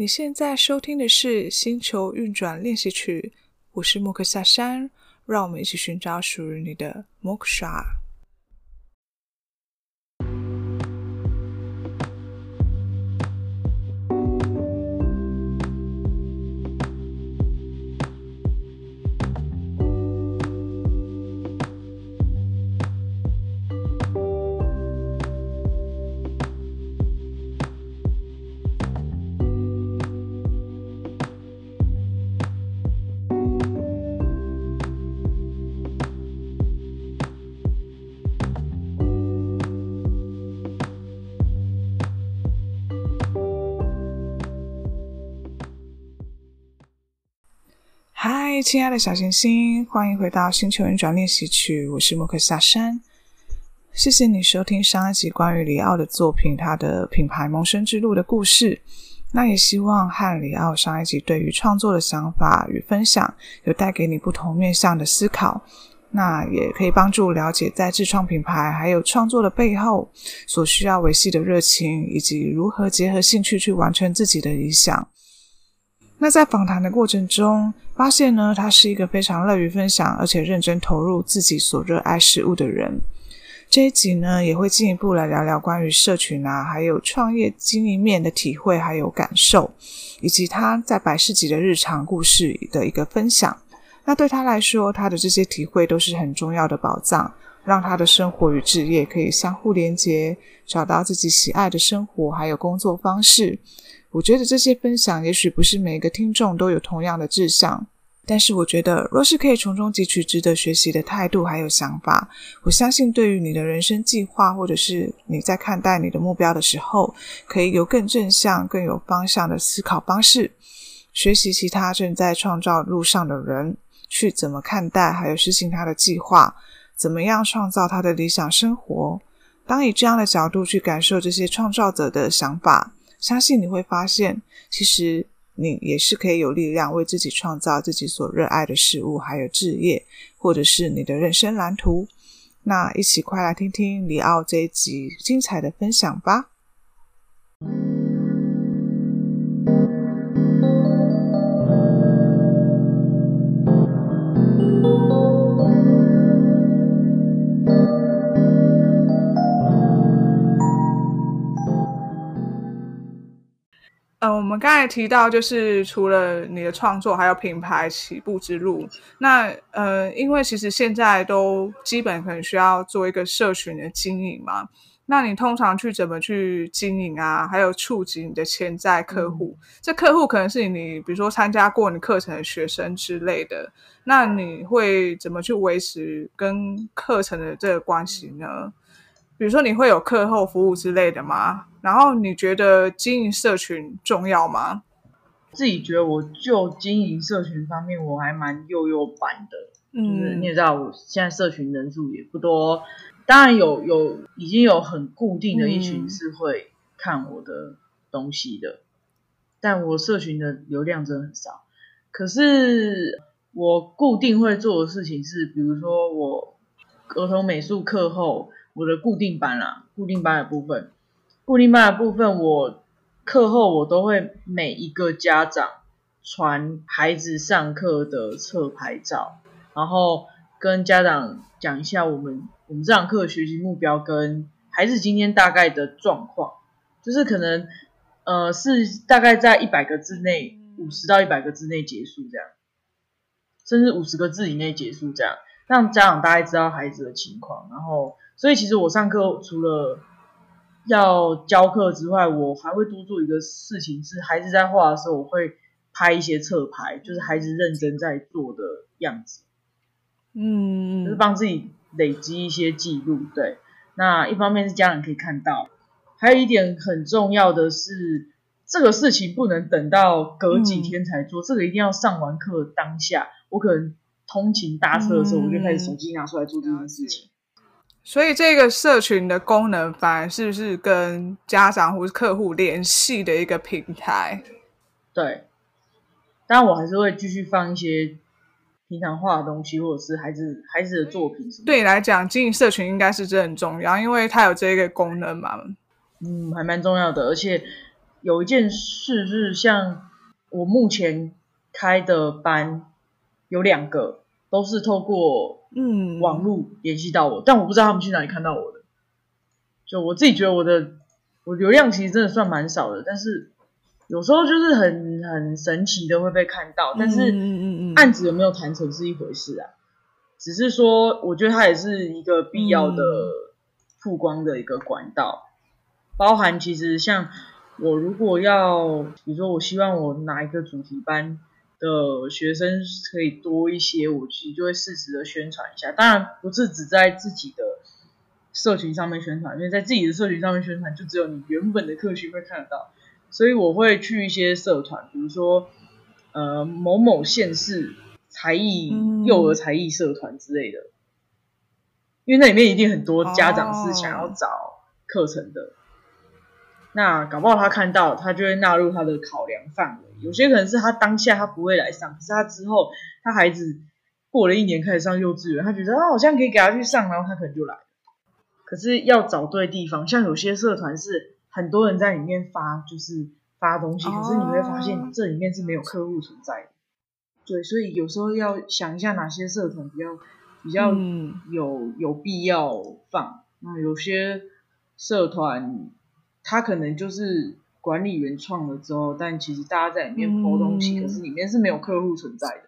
你现在收听的是《星球运转练习曲》，我是莫克夏山，让我们一起寻找属于你的莫亲爱的小行星，欢迎回到星球运转练习曲。我是莫克夏山，谢谢你收听上一集关于里奥的作品，他的品牌萌生之路的故事。那也希望和里奥上一集对于创作的想法与分享，有带给你不同面向的思考。那也可以帮助了解在自创品牌还有创作的背后所需要维系的热情，以及如何结合兴趣去完成自己的理想。那在访谈的过程中，发现呢，他是一个非常乐于分享，而且认真投入自己所热爱事物的人。这一集呢，也会进一步来聊聊关于社群啊，还有创业经营面的体会还有感受，以及他在百事集的日常故事的一个分享。那对他来说，他的这些体会都是很重要的宝藏，让他的生活与职业可以相互连接，找到自己喜爱的生活还有工作方式。我觉得这些分享也许不是每个听众都有同样的志向，但是我觉得若是可以从中汲取值得学习的态度还有想法，我相信对于你的人生计划或者是你在看待你的目标的时候，可以有更正向、更有方向的思考方式，学习其他正在创造路上的人去怎么看待还有实行他的计划，怎么样创造他的理想生活。当以这样的角度去感受这些创造者的想法。相信你会发现，其实你也是可以有力量为自己创造自己所热爱的事物，还有置业，或者是你的人生蓝图。那一起快来听听里奥这一集精彩的分享吧。呃，我们刚才提到，就是除了你的创作，还有品牌起步之路。那呃，因为其实现在都基本可能需要做一个社群的经营嘛。那你通常去怎么去经营啊？还有触及你的潜在客户？嗯、这客户可能是你，比如说参加过你课程的学生之类的。那你会怎么去维持跟课程的这个关系呢？比如说你会有课后服务之类的吗？然后你觉得经营社群重要吗？自己觉得我就经营社群方面我还蛮幼幼版的，嗯，就是你也知道我现在社群人数也不多，当然有有已经有很固定的一群是会看我的东西的，嗯，但我社群的流量真的很少。可是我固定会做的事情是，比如说我儿童美术课后。我的固定班啦，固定班的部分，固定班的部分，我课后我都会每一个家长传孩子上课的侧拍照，然后跟家长讲一下我们我们这堂课的学习目标跟孩子今天大概的状况，就是可能呃是大概在一百个字内，五十到一百个字内结束这样，甚至五十个字以内结束这样，让家长大概知道孩子的情况，然后。所以其实我上课除了要教课之外，我还会多做一个事情，是孩子在画的时候，我会拍一些侧拍，就是孩子认真在做的样子，嗯，就是帮自己累积一些记录。对，那一方面是家长可以看到，还有一点很重要的是，这个事情不能等到隔几天才做，嗯，这个一定要上完课当下，我可能通勤搭车的时候，我就开始手机拿出来做这件事情。所以这个社群的功能，反而是不是跟家长或是客户联系的一个平台？对，但我还是会继续放一些平常画的东西，或者是孩子孩子的作品。对你来讲，经营社群应该是真的很重要，因为它有这个功能嘛。嗯，还蛮重要的。而且有一件事是，像我目前开的班有两个都是透过嗯网络联系到我，嗯，但我不知道他们去哪里看到我的。就我自己觉得我的我流量其实真的算蛮少的，但是有时候就是很很神奇的会被看到，但是案子有没有谈成是一回事啊。只是说，我觉得它也是一个必要的曝光的一个管道，嗯、包含其实像我如果要，比如说我希望我哪一个主题班的学生可以多一些，我其实就会适时的宣传一下。当然不是只在自己的社群上面宣传，因为在自己的社群上面宣传，就只有你原本的客群会看得到。所以我会去一些社团，比如说呃某某县市。才艺、幼儿才艺社团之类的，嗯，因为那里面一定很多家长是想要找课程的，哦，那搞不好他看到，他就会纳入他的考量范围。有些可能是他当下他不会来上，可是他之后他孩子过了一年开始上幼稚园，他觉得啊好像可以给他去上，然后他可能就来了。可是要找对地方，像有些社团是很多人在里面发，就是发东西，可是你会发现这里面是没有客户存在的。对，所以有时候要想一下哪些社团比较比较有、嗯、有必要放。那有些社团，他可能就是管理员创了之后，但其实大家在里面抛东西、嗯，可是里面是没有客户存在的。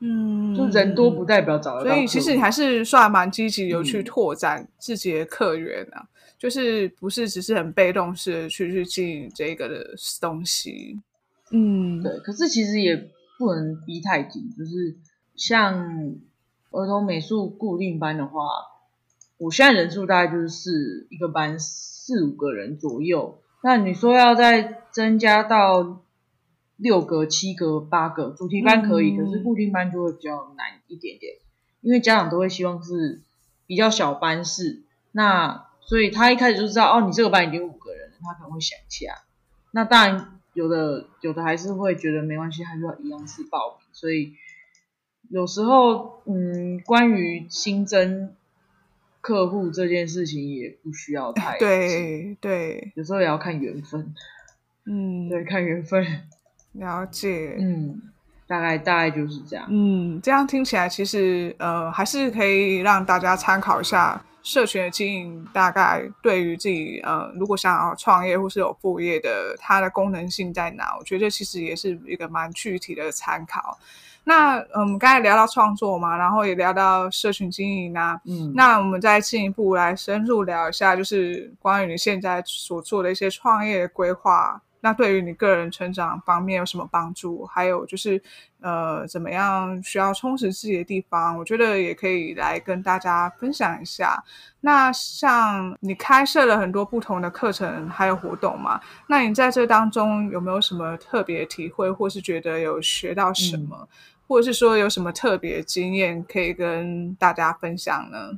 嗯，就人多不代表找得到。所以其实你还是算蛮积极，有去拓展自己的客源啊、嗯，就是不是只是很被动式的去去经营这个的东西。嗯，对。可是其实也。不能逼太紧，就是像儿童美术固定班的话，我现在人数大概就是一个班四五个人左右。那你说要再增加到六个、七个、八个，主题班可以，嗯，可是固定班就会比较难一点点，因为家长都会希望是比较小班式。那所以他一开始就知道，哦，你这个班已经五个人了，他可能会想一下。那当然。有的有的还是会觉得没关系，还是要一样是报名。所以有时候，嗯，关于新增客户这件事情也不需要太对对，有时候也要看缘分。嗯，对，看缘分。了解。嗯，大概大概就是这样。嗯，这样听起来其实呃还是可以让大家参考一下。社群的经营大概对于自己呃，如果想要创业或是有副业的，它的功能性在哪？我觉得其实也是一个蛮具体的参考。那嗯，我们刚才聊到创作嘛，然后也聊到社群经营啊，嗯，那我们再进一步来深入聊一下，就是关于你现在所做的一些创业规划。那对于你个人成长方面有什么帮助？还有就是，呃，怎么样需要充实自己的地方？我觉得也可以来跟大家分享一下。那像你开设了很多不同的课程还有活动嘛？那你在这当中有没有什么特别体会，或是觉得有学到什么，嗯、或者是说有什么特别经验可以跟大家分享呢？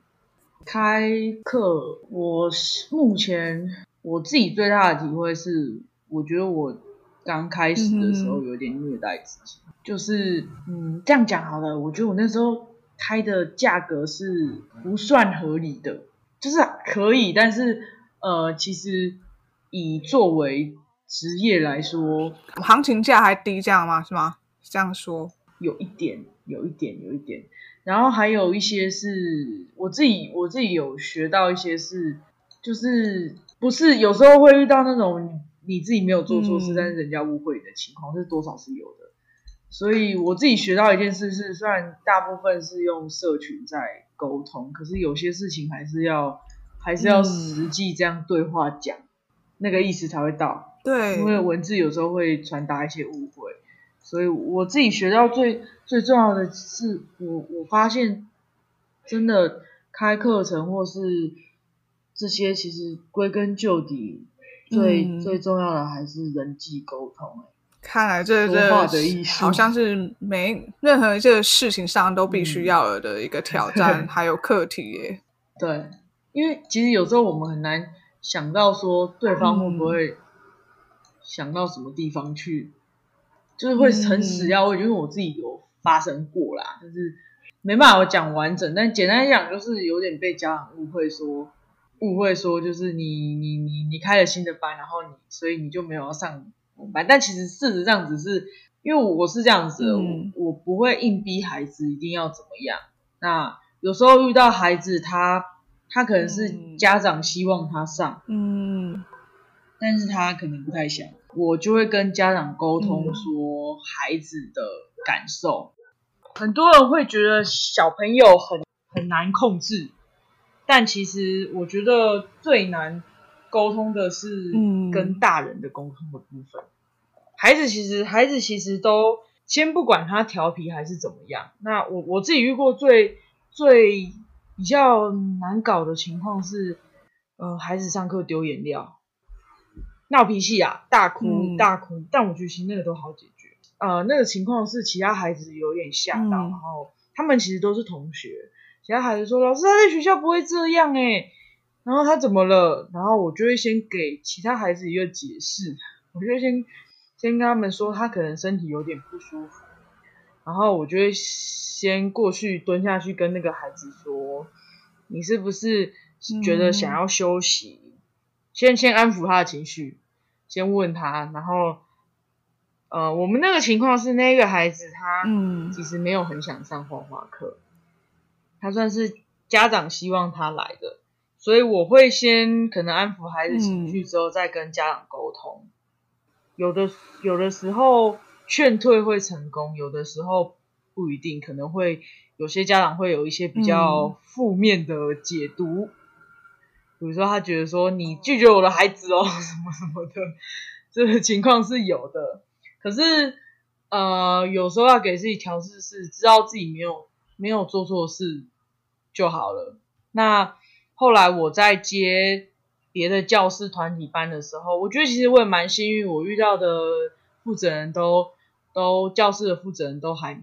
开课，我目前我自己最大的体会是。我觉得我刚开始的时候有点虐待自己，嗯、就是嗯，这样讲好了。我觉得我那时候开的价格是不算合理的，就是可以，但是呃，其实以作为职业来说，行情价还低，这样吗？是吗？这样说有一点，有一点，有一点。然后还有一些是我自己，我自己有学到一些是，就是不是有时候会遇到那种。你自己没有做错事，嗯，但是人家误会你的情况是多少是有的。所以我自己学到一件事是，虽然大部分是用社群在沟通，可是有些事情还是要还是要实际这样对话讲，嗯，那个意思才会到。对，因为文字有时候会传达一些误会。所以我自己学到最最重要的是，我我发现真的开课程或是这些，其实归根究底。最、嗯、最重要的还是人际沟通。看来这这好像是每任何一个事情上都必须要有的一个挑战，嗯、还有课题耶。对，因为其实有时候我们很难想到说对方会不会想到什么地方去，嗯、就是会很死要问，因为我自己有发生过啦，就是没办法讲完整，但简单讲就是有点被家长误会说。误会说就是你你你你开了新的班，然后你所以你就没有要上班，但其实事实上只是因为我是这样子我我不会硬逼孩子一定要怎么样。那有时候遇到孩子他他可能是家长希望他上，嗯，但是他可能不太想，我就会跟家长沟通说孩子的感受。嗯、很多人会觉得小朋友很很难控制。但其实我觉得最难沟通的是跟大人的沟通的部分。嗯、孩子其实孩子其实都先不管他调皮还是怎么样。那我我自己遇过最最比较难搞的情况是，呃，孩子上课丢颜料、闹脾气啊，大哭、嗯、大哭。但我觉得其实那个都好解决。呃，那个情况是其他孩子有点吓到，嗯、然后他们其实都是同学。其他孩子说：“老师，他在学校不会这样诶。然后他怎么了？然后我就会先给其他孩子一个解释，我就先先跟他们说他可能身体有点不舒服，然后我就会先过去蹲下去跟那个孩子说：你是不是觉得想要休息？嗯、先先安抚他的情绪，先问他，然后呃，我们那个情况是那个孩子他嗯，其实没有很想上画画课。”他算是家长希望他来的，所以我会先可能安抚孩子情绪之后，再跟家长沟通。嗯、有的有的时候劝退会成功，有的时候不一定，可能会有些家长会有一些比较负面的解读，嗯、比如说他觉得说你拒绝我的孩子哦，什么什么的，这个情况是有的。可是呃，有时候要给自己调试，是知道自己没有没有做错事。就好了。那后来我在接别的教师团体班的时候，我觉得其实我也蛮幸运，我遇到的负责人都都教室的负责人都还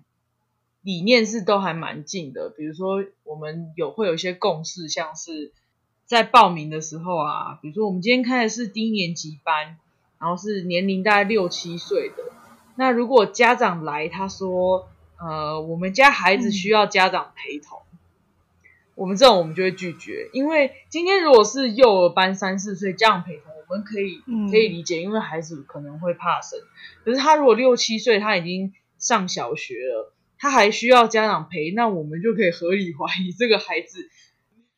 理念是都还蛮近的。比如说我们有会有一些共识，像是在报名的时候啊，比如说我们今天开的是低年级班，然后是年龄大概六七岁的。那如果家长来，他说呃，我们家孩子需要家长陪同。我们这种我们就会拒绝，因为今天如果是幼儿班三四岁这样陪同，我们可以可以理解，因为孩子可能会怕生。可是他如果六七岁，他已经上小学了，他还需要家长陪，那我们就可以合理怀疑这个孩子，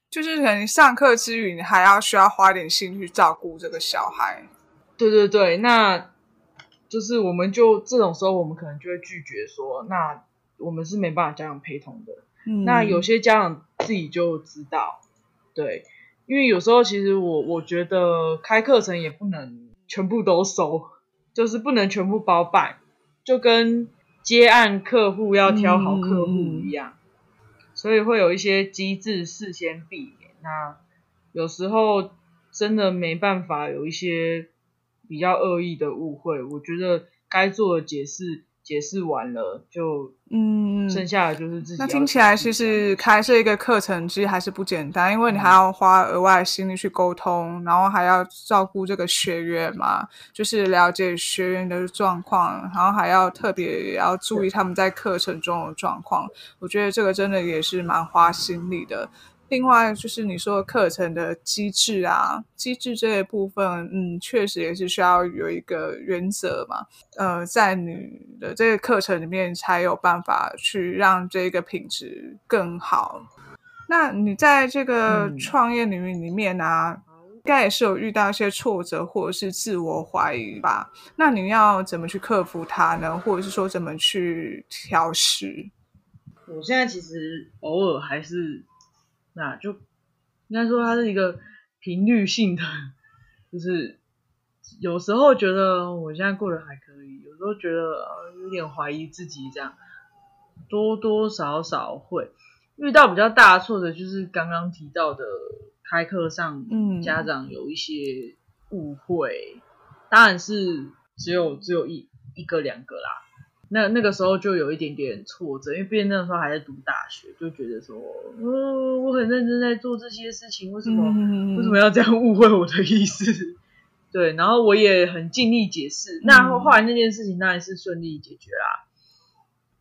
就是可能上课之余，你还要需要花点心去照顾这个小孩。对对对，那就是我们就这种时候，我们可能就会拒绝说，那我们是没办法家长陪同的。那有些家长自己就知道，对，因为有时候其实我我觉得开课程也不能全部都收，就是不能全部包办，就跟接案客户要挑好客户一样，所以会有一些机制事先避免。那有时候真的没办法，有一些比较恶意的误会，我觉得该做的解释。解释完了就，嗯，剩下的就是自己。那听起来其实开设一个课程其实还是不简单，因为你还要花额外的心力去沟通，然后还要照顾这个学员嘛，就是了解学员的状况，然后还要特别要注意他们在课程中的状况。我觉得这个真的也是蛮花心力的。另外就是你说课程的机制啊，机制这一部分，嗯，确实也是需要有一个原则嘛，呃，在你的这个课程里面才有办法去让这个品质更好。那你在这个创业领域里面啊，应该也是有遇到一些挫折或者是自我怀疑吧？那你要怎么去克服它呢？或者是说怎么去调试？我现在其实偶尔还是。那就应该说它是一个频率性的，就是有时候觉得我现在过得还可以，有时候觉得有点怀疑自己，这样多多少少会遇到比较大的挫折，就是刚刚提到的开课上，嗯家长有一些误会，嗯、当然是只有只有一一个两个啦。那那个时候就有一点点挫折，因为毕竟那个时候还在读大学，就觉得说，哦，我很认真在做这些事情，为什么、嗯、为什么要这样误会我的意思？对，然后我也很尽力解释。那后后来那件事情当然是顺利解决啦，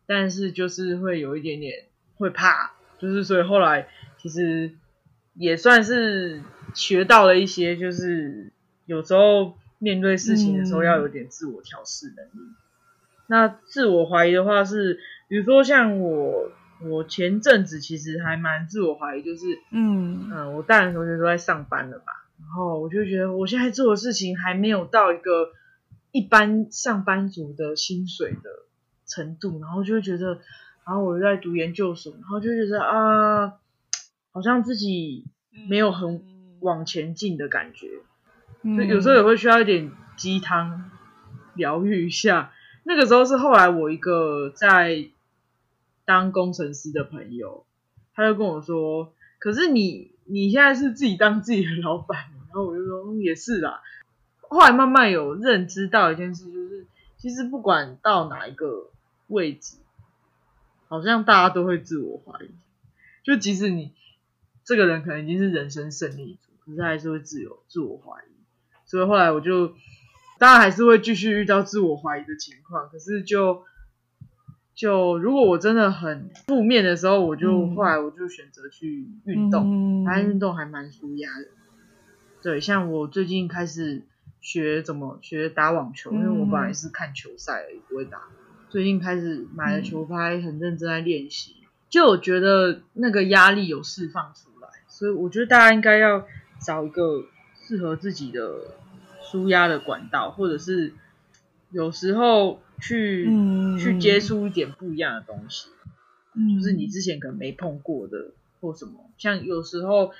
但是就是会有一点点会怕，就是所以后来其实也算是学到了一些，就是有时候面对事情的时候要有点自我调试能力。嗯、那自我怀疑的话是，比如说像我，我前阵子其实还蛮自我怀疑，就是嗯嗯，我大学同学都在上班了嘛，然后我就觉得我现在做的事情还没有到一个一般上班族的薪水的程度，然后就会觉得，然后我在读研究所，然后就觉得啊，好像自己没有很。往前进的感觉，就有时候也会需要一点鸡汤疗愈一下。那个时候是后来我一个在当工程师的朋友，他就跟我说：“可是你你现在是自己当自己的老板。”然后我就说：“，也是啦。”后来慢慢有认知到一件事，就是其实不管到哪一个位置，好像大家都会自我怀疑。就即使你这个人可能已经是人生胜利组。可是还是会自由自我怀疑，所以后来我就当然还是会继续遇到自我怀疑的情况。可是就就如果我真的很负面的时候，我就、嗯、后来我就选择去运动，反正运动还蛮舒压的。对，像我最近开始学怎么学打网球，因为我本来是看球赛而已，不会打。最近开始买了球拍，很认真在练习，就我觉得那个压力有释放出来，所以我觉得大家应该要。找一个适合自己的舒压的管道，或者是有时候去、嗯、去接触一点不一样的东西，嗯，就是你之前可能没碰过的或什么。像有时候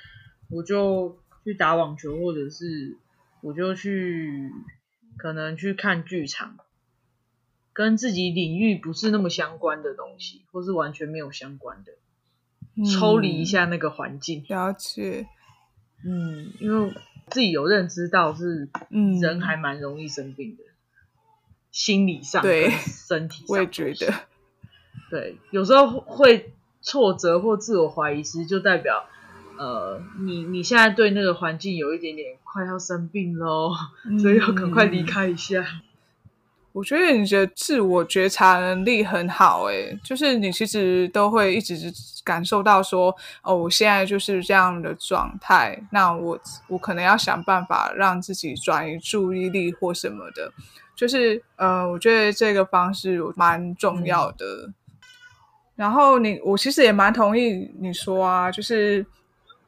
我就去打网球，或者是我就去可能去看剧场，跟自己领域不是那么相关的东西，或是完全没有相关的，嗯、抽离一下那个环境，了解。嗯，因为自己有认知到是，人还蛮容易生病的，嗯、心理上对。身体上，我也觉得，对，有时候会挫折或自我怀疑，其实就代表，呃，你你现在对那个环境有一点点快要生病咯，嗯、所以要赶快离开一下。我觉得你的自我觉察能力很好，诶，就是你其实都会一直感受到说，哦，我现在就是这样的状态，那我我可能要想办法让自己转移注意力或什么的，就是呃，我觉得这个方式蛮重要的。嗯、然后你，我其实也蛮同意你说啊，就是。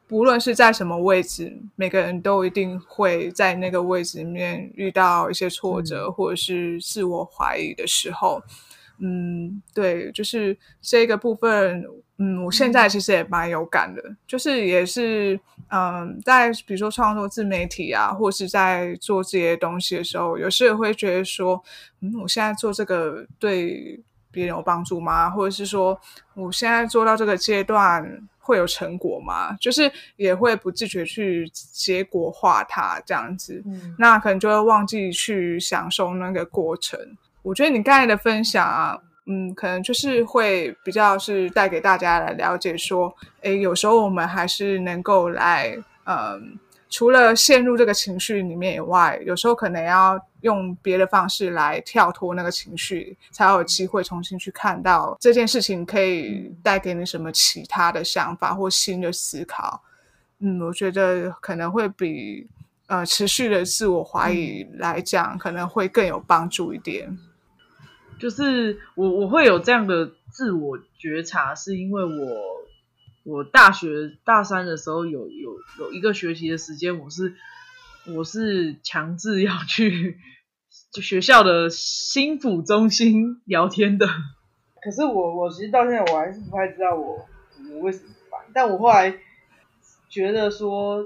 不论是在什么位置，每个人都一定会在那个位置里面遇到一些挫折，嗯、或者是自我怀疑的时候。嗯，对，就是这个部分，嗯，我现在其实也蛮有感的，嗯、就是也是，嗯，在比如说创作自媒体啊，或是在做这些东西的时候，有时也会觉得说，嗯，我现在做这个对别人有帮助吗？或者是说，我现在做到这个阶段，会有成果吗？就是也会不自觉去结果化它这样子，嗯，那可能就会忘记去享受那个过程。我觉得你刚才的分享啊，嗯，可能就是会比较是带给大家来了解说，诶，有时候我们还是能够来，嗯。除了陷入这个情绪里面以外，有时候可能要用别的方式来跳脱那个情绪，才有机会重新去看到这件事情可以带给你什么其他的想法或新的思考。嗯，我觉得可能会比呃持续的自我怀疑来讲，可能会更有帮助一点。就是我我会有这样的自我觉察，是因为我。我大学大三的时候有有有一个学期的时间，我是我是强制要去就学校的心辅中心聊天的。可是我我其实到现在我还是不太知道我我为什么烦，但我后来觉得说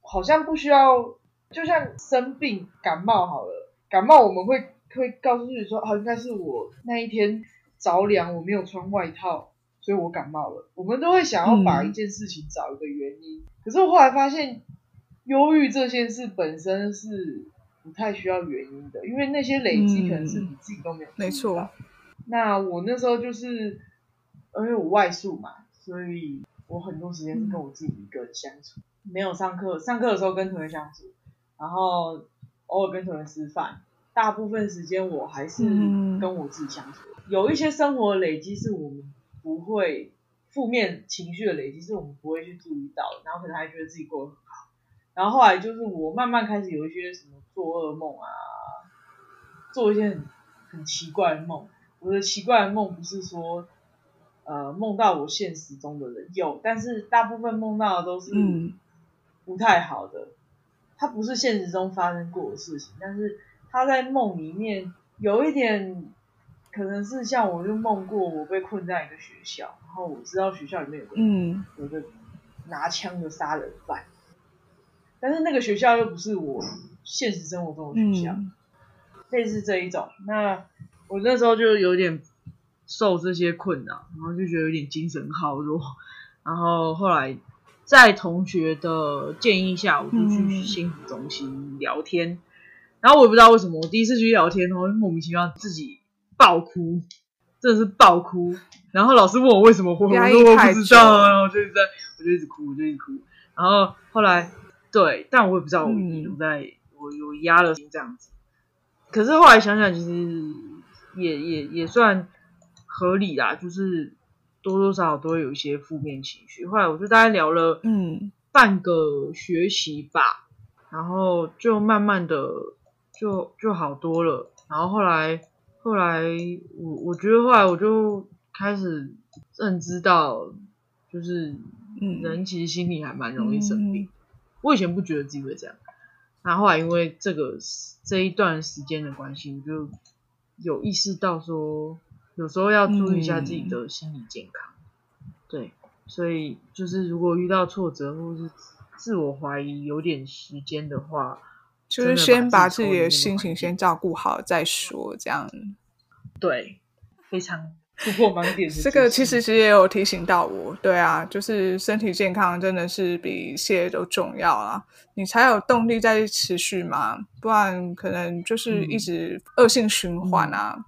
好像不需要，就像生病感冒好了，感冒我们会会告诉自己说，哦，应该是我那一天着凉，我没有穿外套。所以我感冒了，我们都会想要把一件事情找一个原因。嗯、可是我后来发现，忧郁这件事本身是不太需要原因的，因为那些累积可能是你自己都没有、嗯。没错。那我那时候就是，因为我外宿嘛，所以我很多时间是跟我自己一个人相处，嗯、没有上课。上课的时候跟同学相处，然后偶尔跟同学吃饭，大部分时间我还是跟我自己相处。嗯、有一些生活的累积是我们。不会负面情绪的累积是我们不会去注意到的，然后可能还觉得自己过得很好，然后后来就是我慢慢开始有一些什么做噩梦啊，做一些很很奇怪的梦。我的奇怪的梦不是说，呃，梦到我现实中的人有，但是大部分梦到的都是不太好的。它不是现实中发生过的事情，但是它在梦里面有一点，可能是像我就梦过我被困在一个学校，然后我知道学校里面有个嗯有个拿枪的杀人犯。但是那个学校又不是我现实生活中的学校，嗯、类似这一种。那我那时候就有点受这些困扰，然后就觉得有点精神耗弱。然后后来在同学的建议下，我就去幸福中心聊天。嗯、然后我也不知道为什么，我第一次去聊天，然后莫名其妙自己爆哭，真的是爆哭。然后老师问我为什么会，我说我不知道，然后我就在，我就一直哭，我就一直哭。然后后来。对，但我也不知道我有在，嗯、我有压了心这样子。可是后来想想，其实也也也算合理啦，就是多多少少都会有一些负面情绪。后来我就大概聊了嗯半个学期吧，嗯、然后就慢慢的就就好多了。然后后来后来我我觉得后来我就开始认知到，就是人其实心里还蛮容易生病。我以前不觉得自己会这样，然后后来因为这个这一段时间的关系，我就有意识到说，有时候要注意一下自己的心理健康。嗯、对，所以就是如果遇到挫折或是自我怀疑有点时间的话，就是先把自己的心情先照顾好再说，这样。对，非常。突破盲点，这个其实其实也有提醒到我，对啊，就是身体健康真的是比一切都重要啊，你才有动力再持续嘛，不然可能就是一直恶性循环啊。嗯、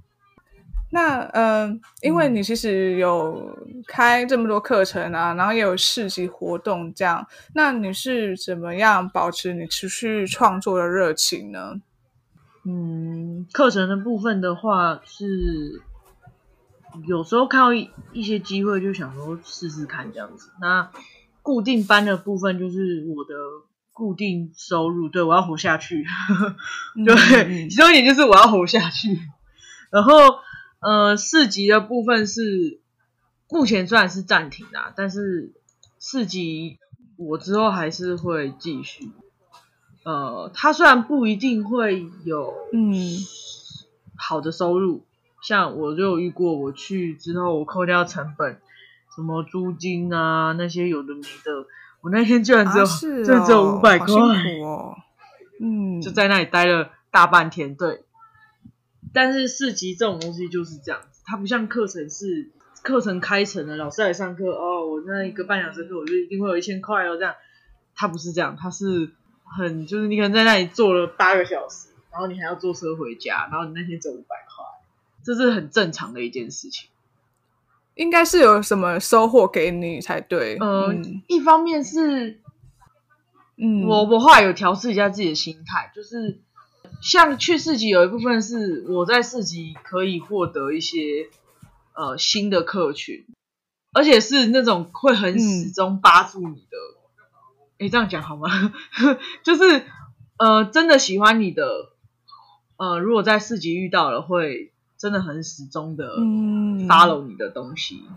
那嗯、呃，因为你其实有开这么多课程啊，然后也有市集活动这样，那你是怎么样保持你持续创作的热情呢？嗯，课程的部分的话是。有时候看到一一些机会，就想说试试看这样子。那固定班的部分就是我的固定收入，对，我要活下去。对，嗯、其中一点就是我要活下去。然后，呃，四级的部分是目前虽然是暂停啦，但是四级我之后还是会继续。呃，它虽然不一定会有嗯好的收入。像我就有遇过，我去之后我扣掉成本，什么租金啊那些有的没的，我那天居然只有，居然、啊哦、只有五百块，哦，嗯，就在那里待了大半天。对，但是四级这种东西就是这样子，它不像课程是课程开成了，老师来上课哦，我那一个半小时课我就一定会有一千块哦，这样，它不是这样，它是很就是你可能在那里坐了八个小时，然后你还要坐车回家，然后你那天只有五百块。这是很正常的一件事情，应该是有什么收获给你才对。呃、嗯，一方面是，嗯，我我后来有调试一下自己的心态，就是像去市集有一部分是我在市集可以获得一些呃新的客群，而且是那种会很始终扒住你的。哎、嗯，这样讲好吗？就是呃，真的喜欢你的，呃，如果在市集遇到了会。真的很始终的 follow 你的东西，嗯、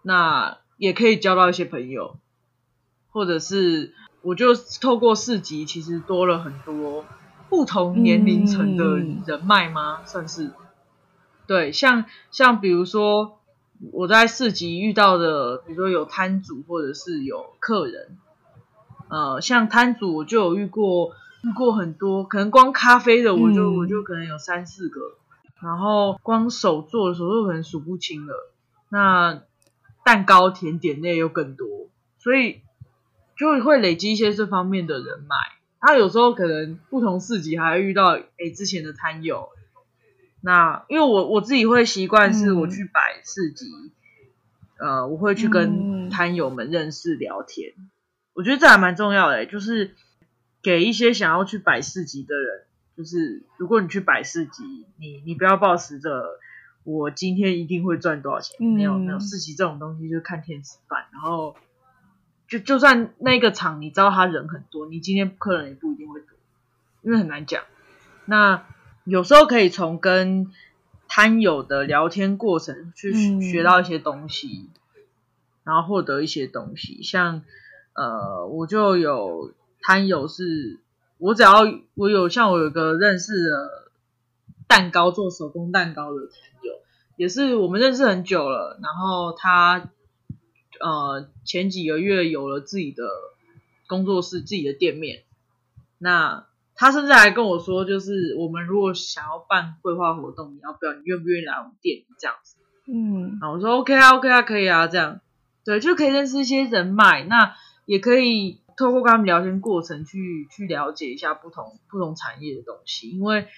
那也可以交到一些朋友，或者是我就透过市集，其实多了很多不同年龄层的人脉吗？嗯、算是对，像像比如说我在市集遇到的，比如说有摊主或者是有客人，呃，像摊主我就有遇过遇过很多，可能光咖啡的我就、嗯、我就可能有三四个。然后光手做的时候就可能数不清了，那蛋糕甜点类又更多，所以就会累积一些这方面的人脉。他有时候可能不同市集还会遇到诶之前的摊友，那因为我我自己会习惯是我去摆市集，嗯、呃，我会去跟摊友们认识聊天，嗯、我觉得这还蛮重要的，就是给一些想要去摆市集的人。就是如果你去摆市集，你你不要抱持着我今天一定会赚多少钱，嗯、没有没有，市集这种东西就是看天吃饭，然后就就算那个场你知道他人很多，你今天客人也不一定会多，因为很难讲。那有时候可以从跟摊友的聊天过程去学到一些东西，嗯、然后获得一些东西。像呃，我就有摊友是，我只要我有像我有个认识的蛋糕做手工蛋糕的摊友，也是我们认识很久了。然后他呃前几个月有了自己的工作室、自己的店面，那。他甚至还跟我说，就是我们如果想要办绘画活动，你要不要？你愿不愿意来我们店里这样子？嗯，啊我说 OK 啊，OK 啊，可以啊，这样，对，就可以认识一些人脉，那也可以透过跟他们聊天过程去去了解一下不同不同产业的东西，因为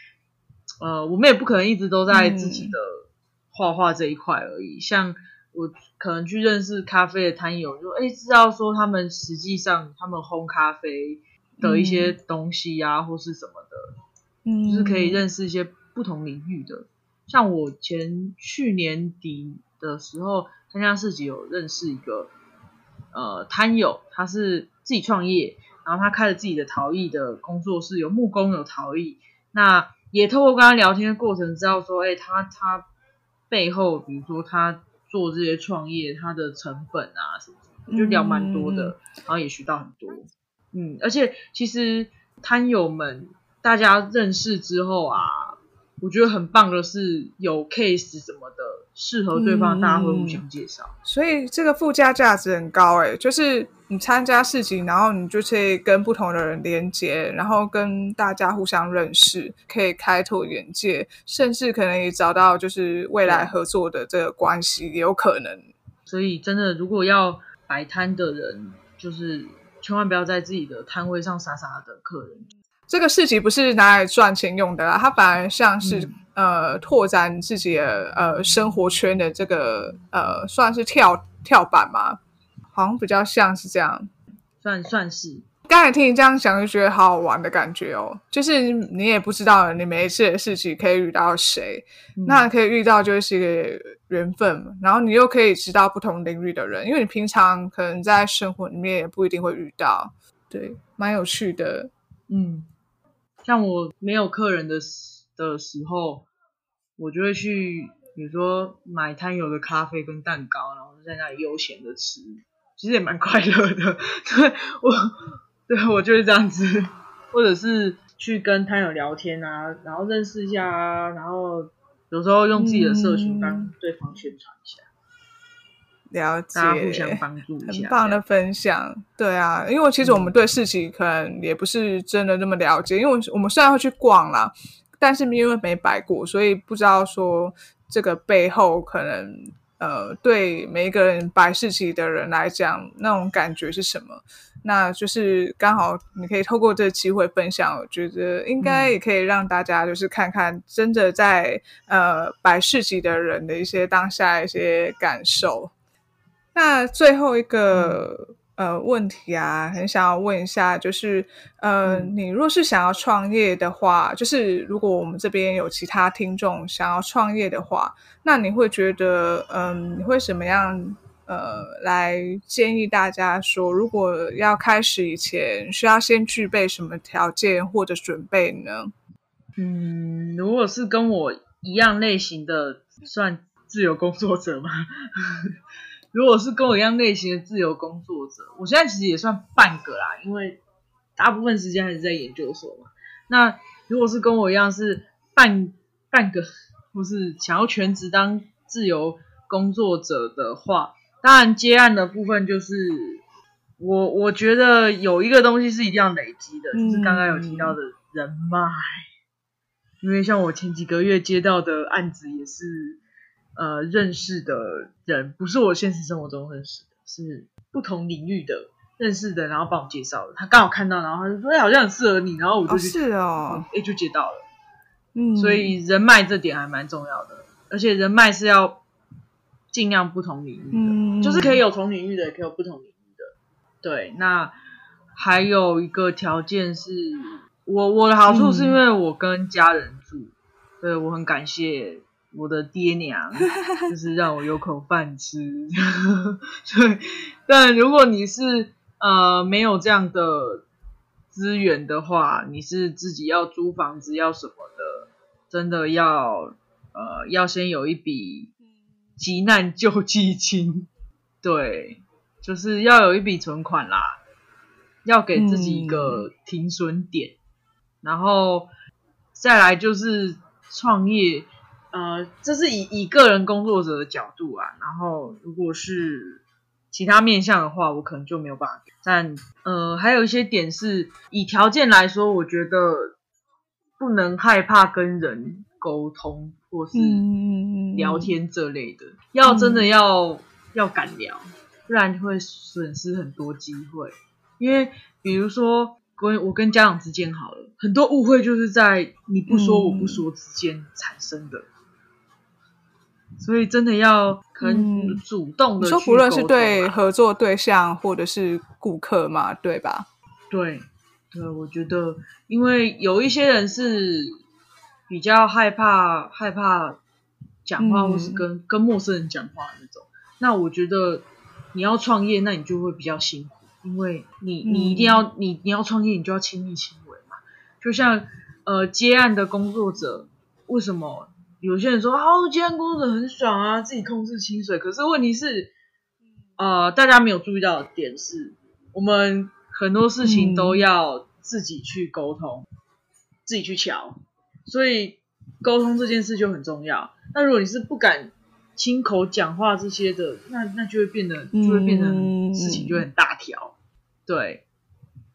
呃，我们也不可能一直都在自己的画画这一块而已。嗯、像我可能去认识咖啡的摊友，就哎，知道说他们实际上他们烘咖啡。的一些东西啊，嗯、或是什么的，嗯，就是可以认识一些不同领域的。像我前去年底的时候参加市集，有认识一个呃摊友，他是自己创业，然后他开了自己的陶艺的工作室，有木工有陶艺。那也透过跟他聊天的过程，知道说，哎、欸，他他背后，比如说他做这些创业，它的成本啊什么什么，就聊蛮多的，嗯、然后也学到很多。嗯，而且其实摊友们大家认识之后啊，我觉得很棒的是有 case 什么的适合对方，大家会互相介绍，嗯，所以这个附加价值很高诶，就是你参加市集，然后你就可以跟不同的人连接，然后跟大家互相认识，可以开拓眼界，甚至可能也找到就是未来合作的这个关系，也有可能。所以真的，如果要摆摊的人，就是。千万不要在自己的摊位上傻傻的等客人。这个市集不是拿来赚钱用的啦，它反而像是、嗯、呃拓展自己的呃生活圈的这个呃算是跳跳板嘛，好像比较像是这样，算算是。刚才听你这样讲，就觉得好好玩的感觉哦。就是你也不知道你每一次的事情可以遇到谁，嗯、那可以遇到就是一个缘分。然后你又可以知道不同领域的人，因为你平常可能在生活里面也不一定会遇到。对，蛮有趣的。嗯，像我没有客人的的时候，我就会去，比如说买摊友的咖啡跟蛋糕，然后在那里悠闲的吃，其实也蛮快乐的。对我。对，我就是这样子，或者是去跟摊友聊天啊，然后认识一下啊，然后有时候用自己的社群帮对方宣传一下，嗯、了解，大家互相帮助一下，很棒的分享。对啊，因为其实我们对市集可能也不是真的那么了解，嗯、因为我们虽然会去逛啦，但是因为没摆过，所以不知道说这个背后可能呃，对每一个人摆市集的人来讲，那种感觉是什么。那就是刚好你可以透过这个机会分享，我觉得应该也可以让大家就是看看真的在呃摆市集的人的一些当下一些感受。那最后一个、嗯、呃问题啊，很想要问一下，就是呃，嗯、你若是想要创业的话，就是如果我们这边有其他听众想要创业的话，那你会觉得嗯、呃，你会什么样？呃，来建议大家说，如果要开始以前，需要先具备什么条件或者准备呢？嗯，如果是跟我一样类型的，算自由工作者吗？如果是跟我一样类型的自由工作者，我现在其实也算半个啦，因为大部分时间还是在研究所嘛。那如果是跟我一样是半半个，或是想要全职当自由工作者的话。当然，接案的部分就是我，我觉得有一个东西是一定要累积的，就是刚刚有提到的人脉。嗯、因为像我前几个月接到的案子，也是呃认识的人，不是我现实生活中认识的，是不同领域的认识的，然后帮我介绍的。他刚好看到，然后他就说：“哎，好像很适合你。”然后我就去哦，是哦，哎，就接到了。嗯，所以人脉这点还蛮重要的，而且人脉是要。尽量不同领域的，嗯、就是可以有同领域的，也可以有不同领域的。对，那还有一个条件是，我我的好处是因为我跟家人住，嗯、对，我很感谢我的爹娘，就是让我有口饭吃。对，但如果你是呃没有这样的资源的话，你是自己要租房子要什么的，真的要呃要先有一笔急难救济金，对，就是要有一笔存款啦，要给自己一个停损点，嗯、然后再来就是创业。呃，这是以以个人工作者的角度啊，然后如果是其他面向的话，我可能就没有办法。但呃，还有一些点是以条件来说，我觉得不能害怕跟人沟通或是聊天这类的，嗯、要真的要、嗯、要敢聊，不然会损失很多机会。因为比如说跟我跟家长之间好了，很多误会就是在你不说我不说之间产生的。嗯所以真的要很主动的去沟通、嗯、说，不论是对合作对象或者是顾客嘛，对吧？对，对，我觉得，因为有一些人是比较害怕害怕讲话，或是跟、嗯、跟陌生人讲话那种。那我觉得你要创业，那你就会比较辛苦，因为你你一定要、嗯、你你要创业，你就要亲力亲为嘛。就像呃接案的工作者，为什么？有些人说，哦，今天工作很爽啊，自己控制薪水。可是问题是，呃，大家没有注意到的点是，我们很多事情都要自己去沟通，嗯、自己去瞧。所以沟通这件事就很重要。那如果你是不敢亲口讲话这些的，那那就会变得就会变成事情就很大条。嗯、对，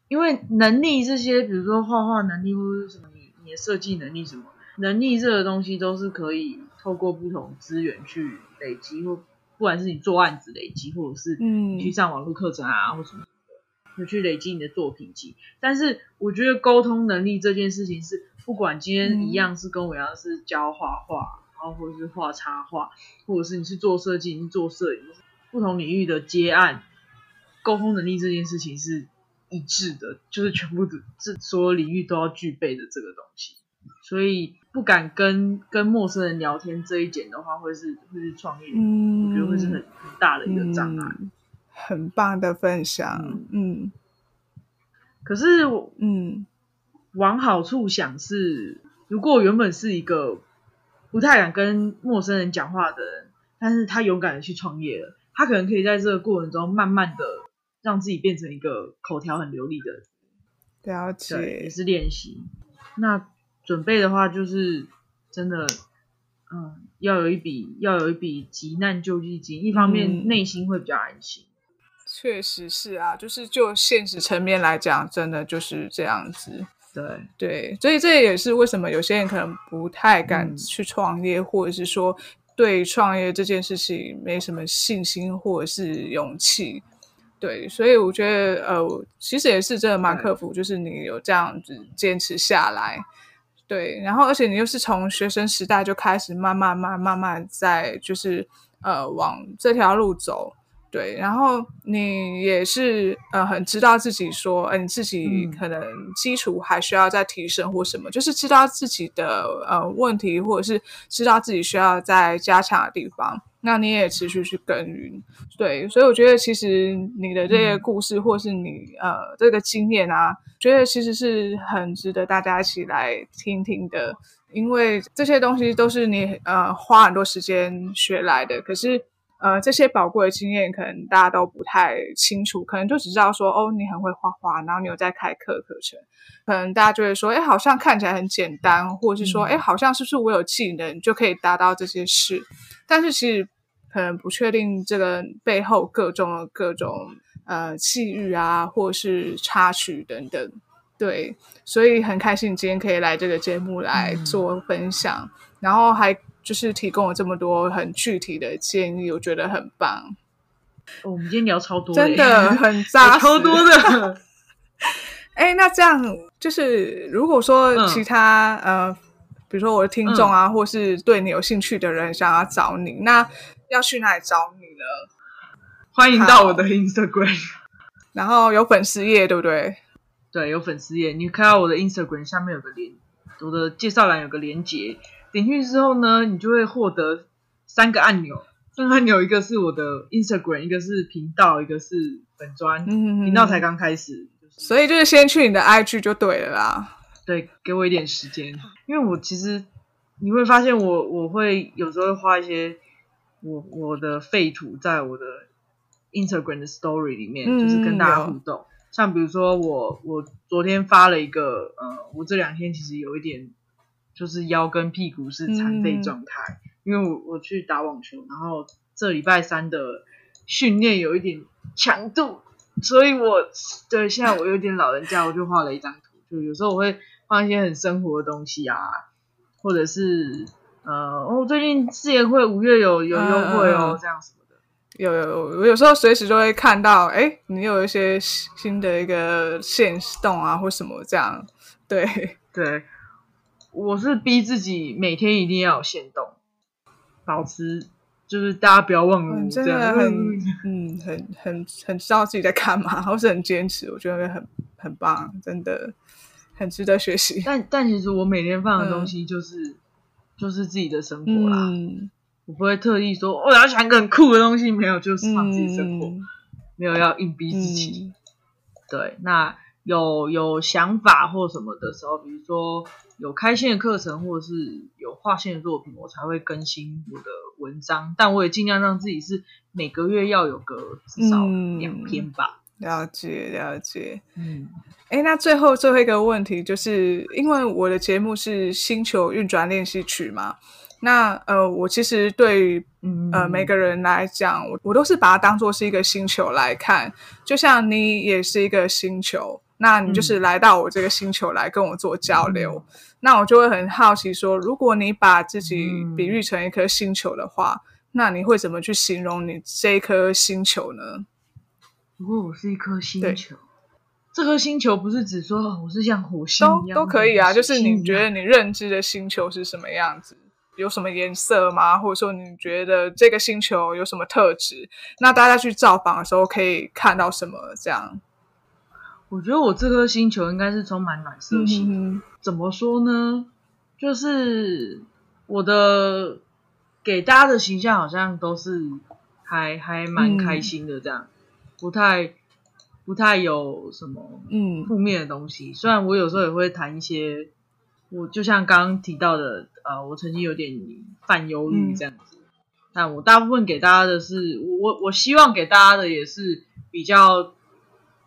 因为能力这些，比如说画画能力或者是什么，你你的设计能力什么。能力这个东西都是可以透过不同资源去累积，或不管是你做案子累积，或者是你去上网络课程啊，或什么的，就去累积你的作品集。但是我觉得沟通能力这件事情是，不管今天一样是跟我一样是教画画，然后或者是画插画，或者是你是做设计，你是做摄影，不同领域的接案，沟通能力这件事情是一致的，就是全部的这所有领域都要具备的这个东西。所以不敢跟跟陌生人聊天这一点的话，会是会是创业，嗯、我觉得会是很很大的一个障碍。嗯、很棒的分享，嗯。嗯可是我嗯，往好处想是，如果我原本是一个不太敢跟陌生人讲话的人，但是他勇敢的去创业了，他可能可以在这个过程中慢慢的让自己变成一个口条很流利的人。了解，也是练习。那。准备的话，就是真的，嗯，要有一笔要有一笔急难救济金，一方面内心会比较安心。确实是啊，就是就现实层面来讲，真的就是这样子。对对，所以这也是为什么有些人可能不太敢去创业，嗯、或者是说对创业这件事情没什么信心或者是勇气。对，所以我觉得呃，其实也是真的蛮克服，就是你有这样子坚持下来。对，然后而且你又是从学生时代就开始慢慢慢慢慢在就是呃往这条路走，对，然后你也是呃很知道自己说，呃你自己可能基础还需要再提升或什么，嗯、就是知道自己的呃问题或者是知道自己需要再加强的地方。那你也持续去耕耘，对，所以我觉得其实你的这些故事，或是你呃这个经验啊，觉得其实是很值得大家一起来听听的，因为这些东西都是你呃花很多时间学来的，可是呃这些宝贵的经验可能大家都不太清楚，可能就只知道说哦你很会画画，然后你有在开课课程，可能大家就会说哎好像看起来很简单，或者是说哎好像是不是我有技能就可以达到这些事，但是其实。可能不确定这个背后各种各种呃际遇啊，或是插曲等等，对，所以很开心今天可以来这个节目来做分享，嗯、然后还就是提供了这么多很具体的建议，我觉得很棒。哦、我们今天聊超多，真的很 扎实，超多的。哎，那这样就是如果说其他、嗯、呃，比如说我的听众啊，嗯、或是对你有兴趣的人想要找你，那。要去哪里找你呢？欢迎到我的 Instagram，然后有粉丝页，对不对？对，有粉丝页。你看到我的 Instagram 下面有个连，我的介绍栏有个连接，点进去之后呢，你就会获得三个按钮，三个按钮一个是我的 Instagram，一个是频道，一个是本专，嗯、频道才刚开始，就是，所以就是先去你的 IG 就对了啦。对，给我一点时间，因为我其实你会发现我我会有时候会花一些我我的废土在我的 Instagram 的 Story 里面，嗯、就是跟大家互动。像比如说我我昨天发了一个，呃，我这两天其实有一点就是腰跟屁股是残废状态，嗯、因为我我去打网球，然后这礼拜三的训练有一点强度，所以我对现在我有点老人家，我就画了一张图，就有时候我会。放一些很生活的东西啊，或者是呃，我、哦、最近事业会五月有有优惠哦，嗯、这样什么的。有有，我有时候随时就会看到，哎，你有一些新的一个限动啊，或什么这样。对对，我是逼自己每天一定要有限动，保持就是大家不要忘了、嗯，真的很嗯很很很知道自己在干嘛，或是很坚持，我觉得很很棒，真的。很值得学习，但但其实我每天放的东西就是、嗯、就是自己的生活啦，嗯、我不会特意说我要讲个很酷的东西，没有，就是放自己生活，嗯、没有要硬逼自己。嗯、对，那有有想法或什么的时候，比如说有开线的课程，或者是有画线的作品，我才会更新我的文章。但我也尽量让自己是每个月要有个至少两篇吧。嗯、了解了解，嗯。哎，那最后最后一个问题，就是因为我的节目是星球运转练习曲嘛，那呃，我其实对呃每。个人来讲，我我都是把它当做是一个星球来看，就像你也是一个星球，那你就是来到我这个星球来跟我做交流，嗯、那我就会很好奇说，如果你把自己比喻成一颗星球的话，嗯、那你会怎么去形容你这一颗星球呢？如果我是一颗星球。这颗星球不是只说我是像火星一样都都可以啊，就是你觉得你认知的星球是什么样子，有什么颜色吗？或者说你觉得这个星球有什么特质？那大家去造访的时候可以看到什么？这样，我觉得我这颗星球应该是充满暖色系。嗯、怎么说呢？就是我的给大家的形象好像都是还还蛮开心的，这样、嗯、不太。不太有什么嗯负面的东西，嗯、虽然我有时候也会谈一些，我就像刚刚提到的，呃，我曾经有点犯忧郁这样子，嗯、但我大部分给大家的是，我我希望给大家的也是比较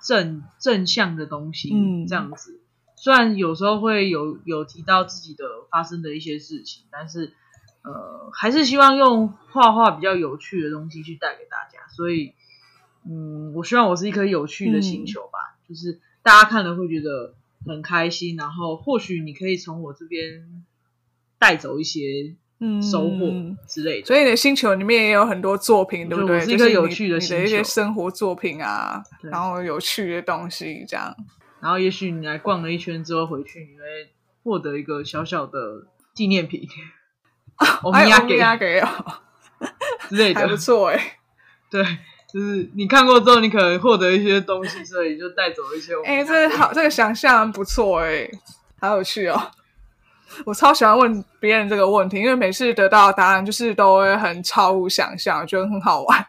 正正向的东西，嗯，这样子。虽然有时候会有有提到自己的发生的一些事情，但是呃，还是希望用画画比较有趣的东西去带给大家，所以。嗯，我希望我是一颗有趣的星球吧，嗯、就是大家看了会觉得很开心，然后或许你可以从我这边带走一些收获之类的。嗯、所以你的星球里面也有很多作品，对不对？是一个有趣的星球，你的一些生活作品啊，对然后有趣的东西这样。然后也许你来逛了一圈之后回去，你会获得一个小小的纪念品，欧米亚给哦之类的，还不错哎、欸，对。就是你看过之后，你可能获得一些东西，所以就带走一些。哎、欸，这个好，这个想象不错哎、欸，好有趣哦！我超喜欢问别人这个问题，因为每次得到的答案就是都会很超乎想象，觉得很好玩。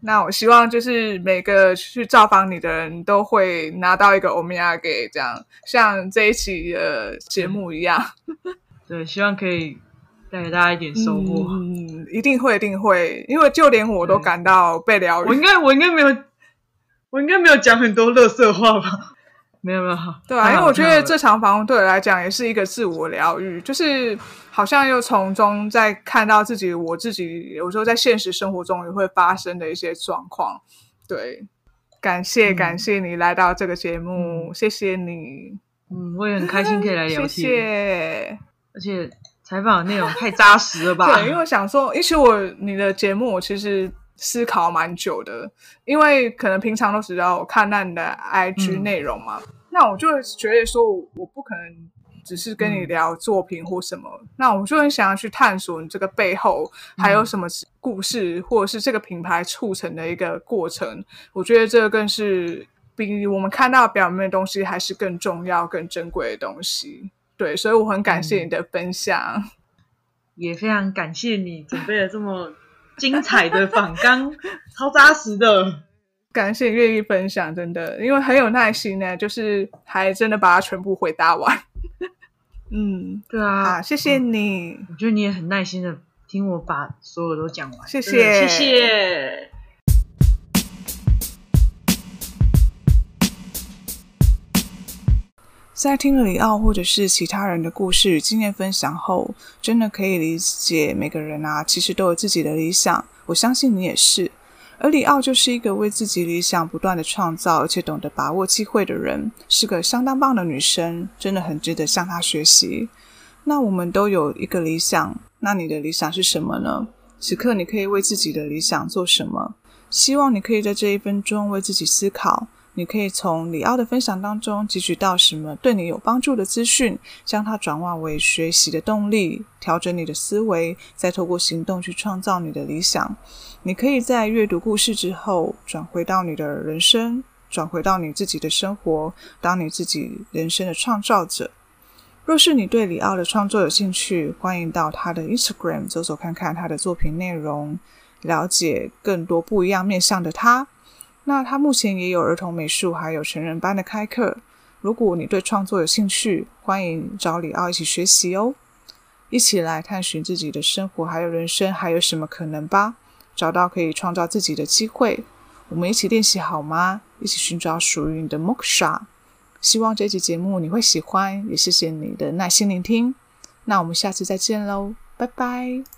那我希望就是每个去造访你的人都会拿到一个欧米亚给这样，像这一期的节目一样。对，希望可以。带给大家一点收获，嗯，一定会，一定会，因为就连我都感到被疗愈。我应该，我应该没有，我应该没有讲很多垃圾话吧？没有，没有，对啊，因为我觉得这场访问对我来讲也是一个自我疗愈，就是好像又从中在看到自己，我自己有时候在现实生活中也会发生的一些状况。对，感谢，感谢你来到这个节目，谢谢你。嗯，我也很开心可以来聊天，谢谢，而且。采访的内容太扎实了吧？对，因为我想说，其实我你的节目，我其实思考蛮久的，因为可能平常都只要看那你的 IG 内容嘛，嗯、那我就会觉得说，我不可能只是跟你聊作品或什么，嗯、那我就很想要去探索你这个背后还有什么故事，嗯、或者是这个品牌促成的一个过程。我觉得这个更是比我们看到表面的东西还是更重要、更珍贵的东西。对，所以我很感谢你的分享，嗯、也非常感谢你准备了这么精彩的访纲，超扎实的。感谢愿意分享，真的，因为很有耐心呢，就是还真的把它全部回答完。嗯，对啊，好，谢谢你。我觉得你也很耐心的听我把所有都讲完，谢谢，谢谢。在听了里奥或者是其他人的故事与经验分享后，真的可以理解每个人啊，其实都有自己的理想。我相信你也是。而里奥就是一个为自己理想不断的创造，而且懂得把握机会的人，是个相当棒的女生，真的很值得向她学习。那我们都有一个理想，那你的理想是什么呢？此刻你可以为自己的理想做什么？希望你可以在这一分钟为自己思考。你可以从里奥的分享当中汲取到什么对你有帮助的资讯，将它转化为学习的动力，调整你的思维，再透过行动去创造你的理想。你可以在阅读故事之后，转回到你的人生，转回到你自己的生活，当你自己人生的创造者。若是你对里奥的创作有兴趣，欢迎到他的 Instagram 走走看看他的作品内容，了解更多不一样面向的他。那他目前也有儿童美术，还有成人班的开课。如果你对创作有兴趣，欢迎找里奥一起学习哦，一起来探寻自己的生活还有人生还有什么可能吧，找到可以创造自己的机会。我们一起练习好吗？一起寻找属于你的 Moksha。希望这期节目你会喜欢，也谢谢你的耐心聆听。那我们下次再见喽，拜拜。